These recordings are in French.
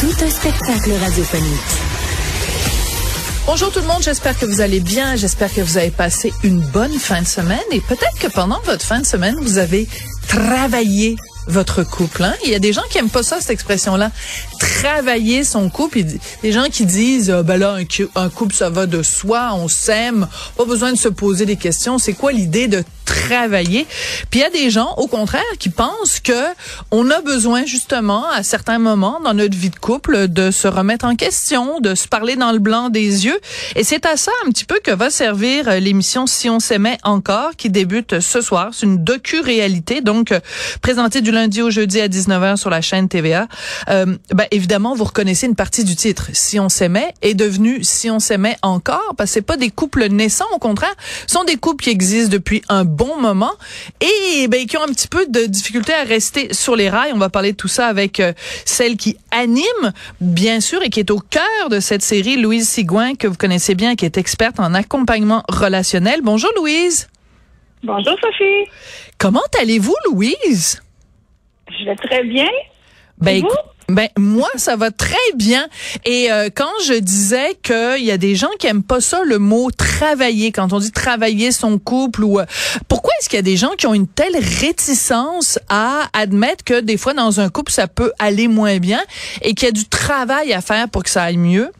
Tout un spectacle radiophonique. Bonjour tout le monde, j'espère que vous allez bien, j'espère que vous avez passé une bonne fin de semaine et peut-être que pendant votre fin de semaine, vous avez travaillé votre couple. Hein? Il y a des gens qui aiment pas ça, cette expression-là. Travailler son couple. Des gens qui disent, ah, ben là, un, un couple, ça va de soi, on s'aime, pas besoin de se poser des questions. C'est quoi l'idée de travailler. Puis il y a des gens, au contraire, qui pensent que on a besoin justement, à certains moments dans notre vie de couple, de se remettre en question, de se parler dans le blanc des yeux. Et c'est à ça un petit peu que va servir euh, l'émission Si on s'aimait encore, qui débute ce soir. C'est une docu-réalité, donc euh, présentée du lundi au jeudi à 19h sur la chaîne TVA. Euh, ben, évidemment, vous reconnaissez une partie du titre. Si on s'aimait est devenu Si on s'aimait encore, parce que c'est pas des couples naissants, au contraire, ce sont des couples qui existent depuis un bon moment et ben, qui ont un petit peu de difficulté à rester sur les rails. On va parler de tout ça avec euh, celle qui anime, bien sûr, et qui est au cœur de cette série, Louise Sigouin, que vous connaissez bien, qui est experte en accompagnement relationnel. Bonjour Louise. Bonjour Sophie. Comment allez-vous Louise? Je vais très bien. Ben, ben moi ça va très bien. Et euh, quand je disais qu'il y a des gens qui aiment pas ça le mot travailler quand on dit travailler son couple ou euh, pourquoi est-ce qu'il y a des gens qui ont une telle réticence à admettre que des fois dans un couple ça peut aller moins bien et qu'il y a du travail à faire pour que ça aille mieux?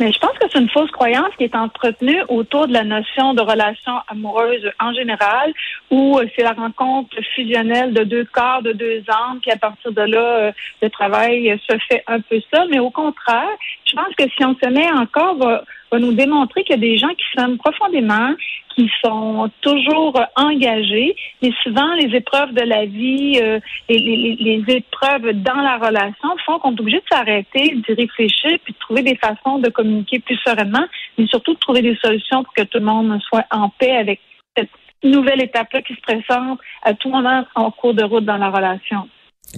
Mais je pense que c'est une fausse croyance qui est entretenue autour de la notion de relation amoureuse en général, où euh, c'est la rencontre fusionnelle de deux corps, de deux âmes, puis à partir de là, euh, le travail se fait un peu ça. Mais au contraire, je pense que si on se met encore, va, nous démontrer qu'il y a des gens qui s'aiment profondément, qui sont toujours engagés, mais souvent les épreuves de la vie, euh, les, les, les, épreuves dans la relation font qu'on est obligé de s'arrêter, d'y réfléchir, puis de trouver des façons de communiquer plus sereinement, mais surtout de trouver des solutions pour que tout le monde soit en paix avec cette nouvelle étape-là qui se présente à tout moment en cours de route dans la relation.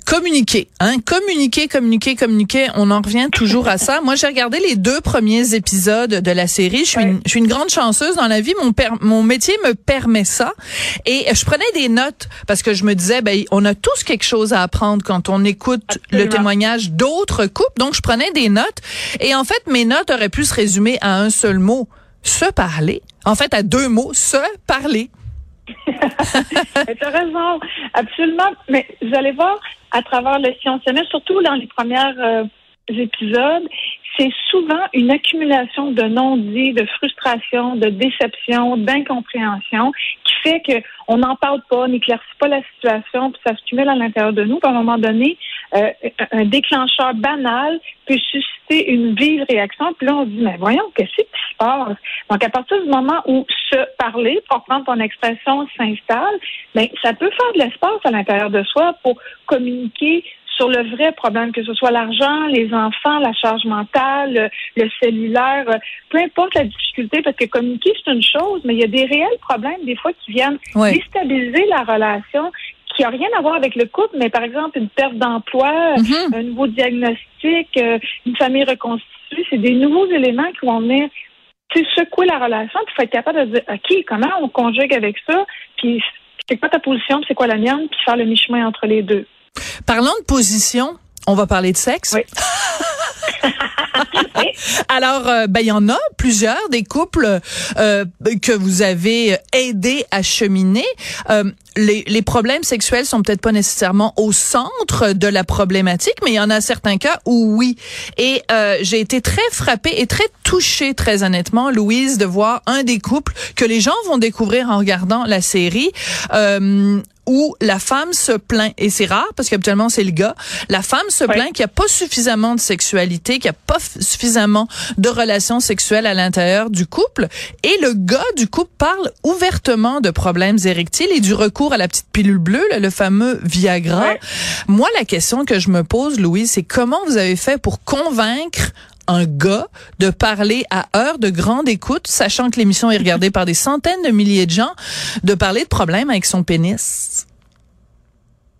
Communiquer, hein, communiquer, communiquer, communiquer. On en revient toujours à ça. Moi, j'ai regardé les deux premiers épisodes de la série. Je suis, une, je suis une grande chanceuse dans la vie. Mon mon métier me permet ça. Et je prenais des notes parce que je me disais, ben, on a tous quelque chose à apprendre quand on écoute le témoignage d'autres couples. Donc, je prenais des notes. Et en fait, mes notes auraient pu se résumer à un seul mot se parler. En fait, à deux mots, se parler. tu as raison, absolument. Mais vous allez voir, à travers le science surtout dans les premiers euh, épisodes, c'est souvent une accumulation de non-dits, de frustration, de déception, d'incompréhension qui fait que on n'en parle pas, n'éclaircit pas la situation, puis ça se cumule à l'intérieur de nous. Puis à un moment donné, euh, un déclencheur banal peut susciter une vive réaction. Puis là, on dit, mais voyons, qu'est-ce qui se passe? Donc, à partir du moment où se parler, pour prendre ton expression, s'installe, ben, ça peut faire de l'espace à l'intérieur de soi pour communiquer sur le vrai problème, que ce soit l'argent, les enfants, la charge mentale, le, cellulaire, euh, peu importe la difficulté, parce que communiquer, c'est une chose, mais il y a des réels problèmes, des fois, qui viennent déstabiliser la relation, qui n'a rien à voir avec le couple, mais par exemple, une perte d'emploi, mm-hmm. un nouveau diagnostic, euh, une famille reconstituée, c'est des nouveaux éléments qui vont venir secouer la relation, puis il faut être capable de dire, OK, comment on conjugue avec ça, puis c'est quoi ta position, c'est quoi la mienne, puis faire le mi-chemin entre les deux. Parlons de position, on va parler de sexe. Oui. Alors, euh, ben il y en a plusieurs des couples euh, que vous avez aidé à cheminer. Euh, les, les, problèmes sexuels sont peut-être pas nécessairement au centre de la problématique, mais il y en a certains cas où oui. Et j'ai été très frappée et très touchée, très honnêtement, Louise, de voir un des couples que les gens vont découvrir en regardant la série où la femme se plaint, et c'est rare parce qu'habituellement c'est le gars, la femme se plaint qu'il n'y a pas suffisamment de sexualité, qu'il n'y a pas suffisamment de relations sexuelles à l'intérieur du couple, et le gars du couple parle ouvertement de problèmes érectiles et du recours à la petite pilule bleue, le fameux Viagra. Moi, la question que je me pose, Louise, c'est comment vous avez fait pour convaincre un gars de parler à heure de grande écoute, sachant que l'émission est regardée par des centaines de milliers de gens, de parler de problèmes avec son pénis?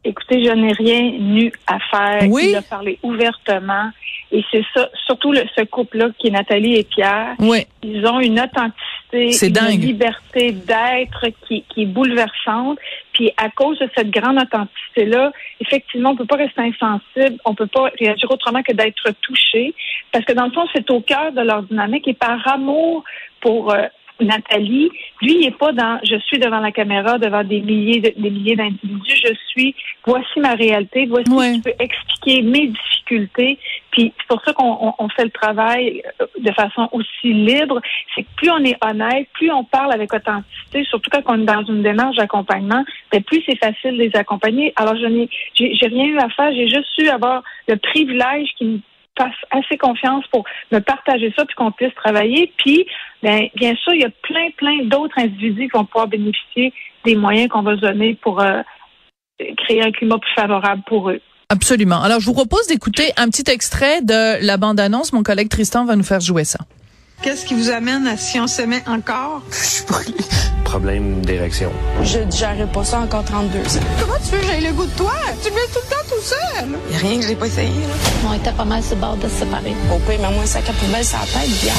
Écoutez, je n'ai rien nu à faire. Oui. Il a parlé ouvertement. Et c'est ça, surtout le, ce couple-là qui est Nathalie et Pierre. Oui. Ils ont une authenticité, une dingue. liberté d'être qui, qui est bouleversante. Puis à cause de cette grande authenticité-là, effectivement, on peut pas rester insensible, on peut pas réagir autrement que d'être touché, parce que dans le fond, c'est au cœur de leur dynamique et par amour pour euh, Nathalie, lui, il est pas dans je suis devant la caméra, devant des milliers de, des milliers d'individus, je suis voici ma réalité, voici Ouais. je peux expliquer mes difficultés. Puis c'est pour ça qu'on on- on fait le travail euh, de façon aussi libre. C'est que plus on est honnête, plus on parle avec authenticité, surtout quand on est dans une démarche d'accompagnement, ben plus c'est facile de les accompagner. Alors je n'ai j'ai rien eu à faire, j'ai juste eu avoir le privilège qui me fasse assez confiance pour me partager ça puis qu'on puisse travailler. Puis, ben, bien sûr, il y a plein, plein d'autres individus qui vont pouvoir bénéficier des moyens qu'on va donner pour euh, créer un climat plus favorable pour eux. Absolument. Alors, je vous propose d'écouter un petit extrait de la bande-annonce. Mon collègue Tristan va nous faire jouer ça. Qu'est-ce qui vous amène à si on s'aimait encore? Je suis brûlé. Problème d'érection. Je digérerai pas ça encore 32 ans. Comment tu veux que j'aille le goût de toi? Tu me mets tout le temps tout seul. Y a rien que j'ai pas essayé, là. On était pas mal sur le bord de se séparer. Au pire, mais moi, un sac à poubelle sur la tête, bière.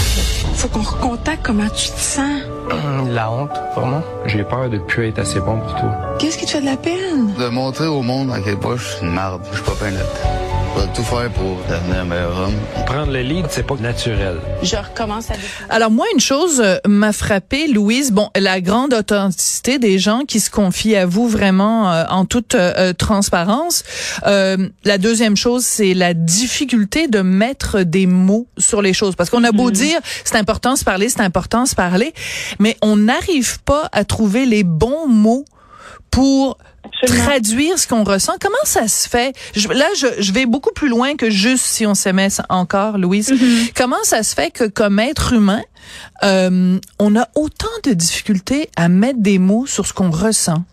Faut qu'on recontacte comment tu te sens. La honte, vraiment. J'ai peur de plus être assez bon pour toi. Qu'est-ce qui te fait de la peine? De montrer au monde à quel point je suis une marde. Je suis pas Je vais tout faire pour devenir un meilleur homme. Prendre le lead, c'est pas naturel. Je recommence à. Alors moi, une chose euh, m'a frappé, Louise. Bon, la grande authenticité des gens qui se confient à vous vraiment euh, en toute euh, euh, transparence. Euh, la deuxième chose, c'est la difficulté de mettre des mots sur les choses. Parce qu'on a beau dire, c'est important de se parler, c'est important de se parler, mais on n'arrive pas à trouver les bons mots pour Absolument. traduire ce qu'on ressent. Comment ça se fait? Je- là, je, je vais beaucoup plus loin que juste si on s'aimait encore, Louise. Comment ça se fait que comme être humain, euh, on a autant de difficultés à mettre des mots sur ce qu'on ressent?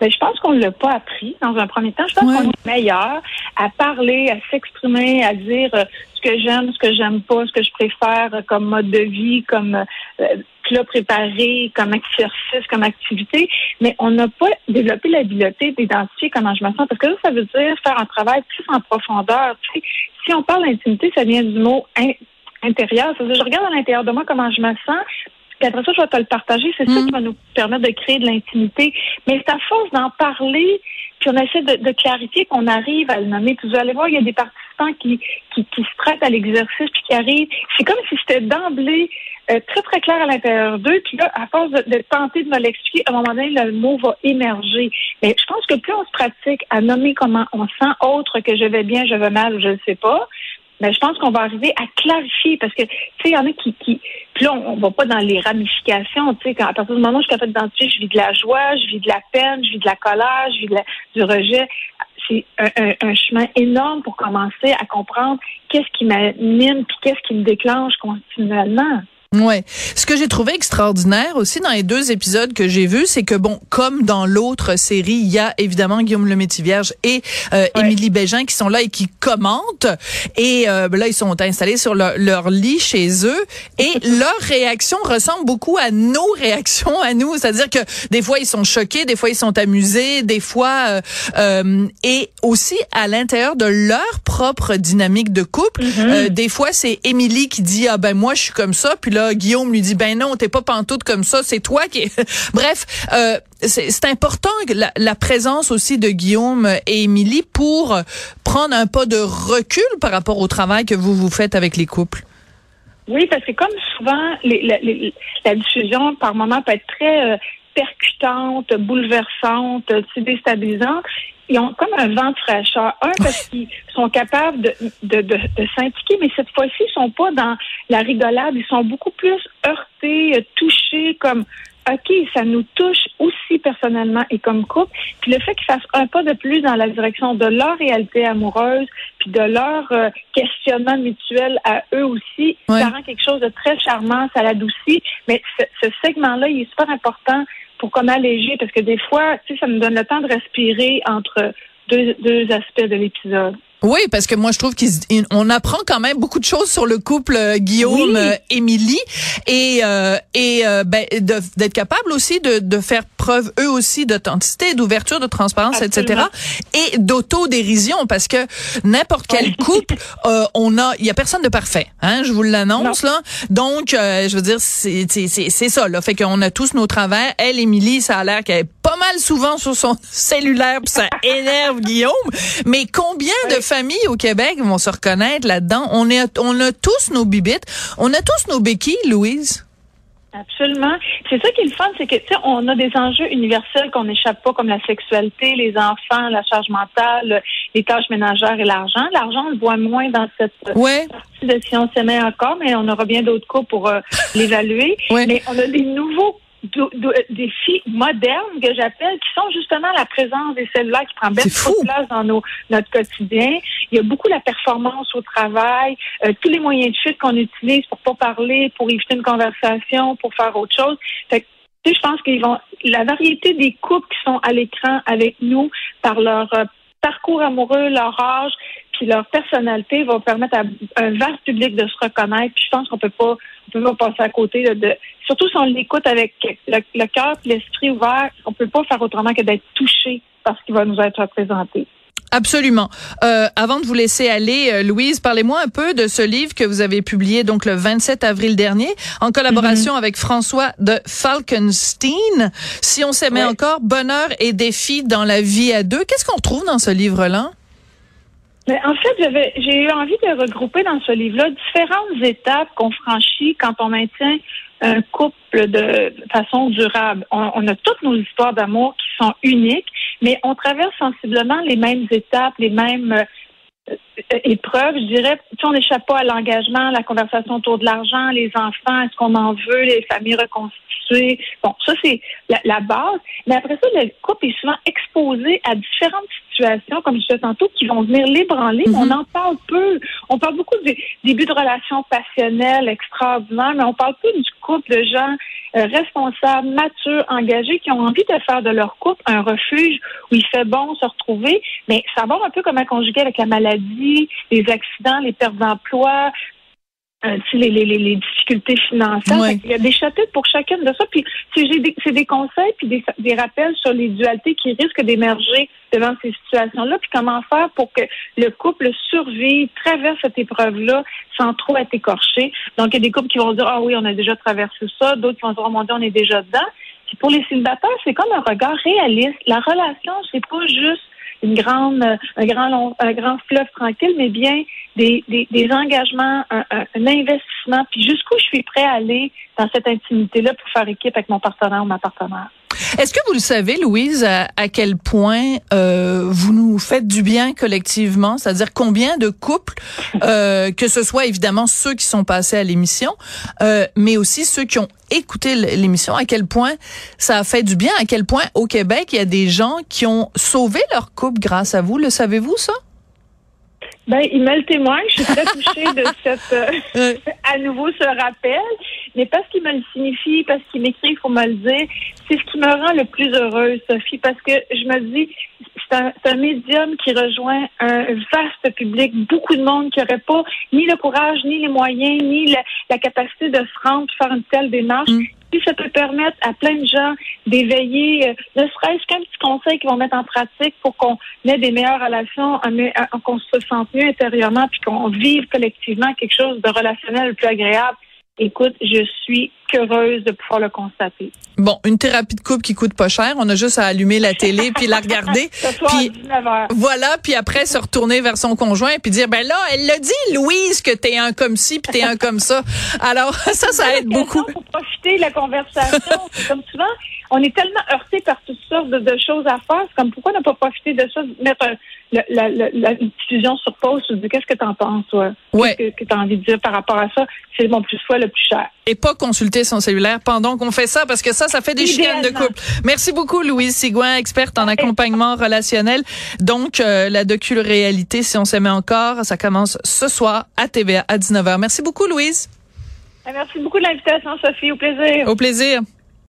Ben, je pense qu'on ne l'a pas appris dans un premier temps. Je pense Ouais. qu'on est meilleur à parler, à s'exprimer, à dire euh, ce que j'aime, ce que j'aime pas, ce que je préfère euh, comme mode de vie, comme euh, plat préparé, comme exercice, comme activité. Mais on n'a pas développé l'habileté d'identifier comment je me sens. Parce que ça, ça veut dire faire un travail plus en profondeur. Tu sais, si on parle d'intimité, ça vient du mot in- intérieur. C'est-à-dire, je regarde à l'intérieur de moi comment je me sens. Puis après ça, je vais te le partager. C'est ça Mm. qui va nous permettre de créer de l'intimité. Mais c'est à force d'en parler, puis on essaie de, de clarifier qu'on arrive à le nommer. Puis vous allez voir, il y a des participants qui, qui, qui se prêtent à l'exercice, puis qui arrivent. C'est comme si c'était d'emblée euh, très, très clair à l'intérieur d'eux. Puis là, à force de, de tenter de me l'expliquer, à un moment donné, le mot va émerger. Mais je pense que plus on se pratique à nommer comment on sent, autre que je vais bien, je vais mal ou je ne sais pas, mais je pense qu'on va arriver à clarifier parce que, tu sais, il y en a qui, qui puis là, on, on va pas dans les ramifications, tu sais, à partir du moment où je suis capable d'identifier, je vis de la joie, je vis de la peine, je vis de la colère, je vis de la- du rejet. C'est un, un- un chemin énorme pour commencer à comprendre qu'est-ce qui m'anime puis qu'est-ce qui me déclenche continuellement. Ouais. Ce que j'ai trouvé extraordinaire aussi dans les deux épisodes que j'ai vus, c'est que bon, comme dans l'autre série, il y a évidemment Guillaume le Vierge et euh, Ouais. Émilie Bégin qui sont là et qui commentent. Et euh, ben là, ils sont installés sur leur, leur lit chez eux et leur réaction ressemble beaucoup à nos réactions à nous. C'est-à-dire que des fois ils sont choqués, des fois ils sont amusés, des fois euh, euh, et aussi à l'intérieur de leur propre dynamique de couple. Euh, des fois c'est Émilie qui dit ah ben moi je suis comme ça, puis là Guillaume lui dit ben non t'es pas pantoute comme ça, c'est toi qui. Bref, euh, c'est important la, présence aussi de Guillaume et Émilie pour prendre un pas de recul par rapport au travail que vous vous faites avec les couples. Oui, parce que comme souvent, la, diffusion par moment peut être très euh, percutante, bouleversante, euh, déstabilisante. Ils ont comme un vent de fraîcheur. Un, parce qu'ils sont capables de, de, de, de s'impliquer, mais cette fois-ci, ils sont pas dans la rigolade. Ils sont beaucoup plus heurtés, euh, touchés, comme OK, ça nous touche aussi personnellement et comme couple. Puis le fait qu'ils fassent un pas de plus dans la direction de leur réalité amoureuse, puis de leur euh, questionnement mutuel à eux aussi, ça rend quelque chose de très charmant, ça l'adoucit. Mais ce, ce segment-là, il est super important pour comme alléger, parce que des fois, tu sais, ça nous donne le temps de respirer entre deux, deux aspects de l'épisode. Oui, parce que moi je trouve qu'on apprend quand même beaucoup de choses sur le couple euh, Guillaume euh, Émilie et euh, et ben, d'être capable aussi de, de faire preuve eux aussi d'authenticité, d'ouverture, de transparence, etc. Et d'autodérision parce que n'importe quel couple, on a, il y a personne de parfait, hein, je vous l'annonce là. Donc je veux dire c'est c'est c'est ça là, fait qu'on a tous nos travers. Elle, Émilie, ça a l'air qu'elle est pas mal souvent sur son cellulaire, pis ça énerve Guillaume. Mais combien de familles au Québec vont se reconnaître là-dedans. On, est, on a tous nos bibites. On a tous nos béquilles, Louise. Absolument. C'est ça qui est le fun, c'est que tu sais, on a des enjeux universels qu'on n'échappe pas, comme la sexualité, les enfants, la charge mentale, les tâches ménagères et l'argent. L'argent, on le voit moins dans cette ouais. partie de si on s'aimait encore, mais on aura bien d'autres cas pour euh, l'évaluer. Mais on a des nouveaux des filles modernes que j'appelle, qui sont justement la présence des cellulaires qui prend bien trop de place dans nos, notre quotidien. Il y a beaucoup la performance au travail, euh, tous les moyens de fuite qu'on utilise pour pas parler, pour éviter une conversation, pour faire autre chose. Fait que, je pense qu'ils vont la variété des couples qui sont à l'écran avec nous par leur euh, parcours amoureux, leur âge, puis leur personnalité va permettre à un vaste public de se reconnaître. Puis je pense qu'on peut pas, on peut pas passer à côté de, surtout si on l'écoute avec le, cœur et l'esprit ouvert, on peut pas faire autrement que d'être touché par ce qui va nous être présenté. Absolument. Euh, avant de vous laisser aller, euh, Louise, parlez-moi un peu de ce livre que vous avez publié donc le 27 avril dernier en collaboration mm-hmm. avec François de Falkenstein. Si on s'aimait encore, bonheur et défis dans la vie à deux. Qu'est-ce qu'on trouve dans ce livre-là? En fait, j'avais, j'ai eu envie de regrouper dans ce livre-là différentes étapes qu'on franchit quand on maintient un couple de façon durable. On, a toutes nos histoires d'amour qui sont uniques, mais on traverse sensiblement les mêmes étapes, les mêmes euh, épreuves. Je dirais, si on n'échappe pas à l'engagement, la conversation autour de l'argent, les enfants, est-ce qu'on en veut, les familles reconstituées. Bon, ça, c'est la, la base. Mais après ça, le couple est souvent exposé à différentes situations, comme je disais tantôt, qui vont venir l'ébranler. On mhm. en parle peu. On parle beaucoup des débuts de relations passionnelles extraordinaires, mais on parle peu du couple de gens euh, responsables, matures, engagés, qui ont envie de faire de leur couple un refuge où il fait bon se retrouver, mais savoir un peu comment conjuguer avec la maladie, les accidents, les pertes d'emploi, euh, les, les, les, difficultés financières. Il y a des chapitres pour chacune de ça. Puis c'est des, des conseils puis des, des rappels sur les dualités qui risquent d'émerger devant ces situations-là. Puis comment faire pour que le couple survive, traverse cette épreuve-là sans trop être écorché. Donc il y a des couples qui vont dire ah oui on a déjà traversé ça, d'autres qui vont dire oh mon Dieu on est déjà dedans. Puis pour les célibataires c'est comme un regard réaliste. La relation c'est pas juste une grande, un grand, long, un grand fleuve tranquille, mais bien des, des, engagements, un, investissement, puis jusqu'où je suis prêt à aller dans cette intimité-là pour faire équipe avec mon partenaire ou ma partenaire? Est-ce que vous le savez, Louise, à, quel point euh, vous nous faites du bien collectivement, c'est-à-dire combien de couples, euh, que ce soit évidemment ceux qui sont passés à l'émission, euh, mais aussi ceux qui ont écouté l'émission, à quel point ça a fait du bien, à quel point au Québec il y a des gens qui ont sauvé leur couple grâce à vous. Le savez-vous ça? Ben, il me le témoigne. Je suis très touchée de cette, euh, à nouveau ce rappel. Mais parce qu'il me le signifie, parce qu'il m'écrit, il faut me le dire. C'est ce qui me rend le plus heureuse, Sophie, parce que je me dis, c'est un, un, médium qui rejoint un vaste public, beaucoup de monde qui n'aurait pas ni le courage, ni les moyens, ni la, capacité de se rendre, faire une telle démarche. Mm ça peut permettre à plein de gens d'éveiller, euh, ne serait-ce qu'un petit conseil qu'ils vont mettre en pratique pour qu'on ait des meilleures relations, qu'on se sente mieux intérieurement, puis qu'on vive collectivement quelque chose de relationnel plus agréable, Écoute, je suis heureuse de pouvoir le constater. Bon, une thérapie de couple qui coûte pas cher, on a juste à allumer la télé puis la regarder. puis voilà, puis après se retourner vers son conjoint puis dire ben là, elle l'a dit Louise que t'es un comme ci puis t'es un comme ça. Alors ça ça aide beaucoup. Pour profiter de la conversation, comme souvent, on est tellement heurté par toutes sortes de, choses à faire, c'est comme pourquoi ne pas profiter de ça, mettre la, la, la, la diffusion sur pause, tu te dis qu'est-ce que tu en penses, toi? Ouais. Qu'est-ce que, tu as envie de dire par rapport à ça? C'est mon plus choix le plus cher. Et pas consulter son cellulaire pendant qu'on fait ça, parce que ça, ça fait des chicanes de couple. Merci beaucoup, Louise Sigouin, experte en accompagnement relationnel. Donc, euh, la docu-réalité, si on s'aimait encore, ça commence ce soir à TVA à 19h. Merci beaucoup, Louise. Merci beaucoup de l'invitation, Sophie. Au plaisir. Au plaisir.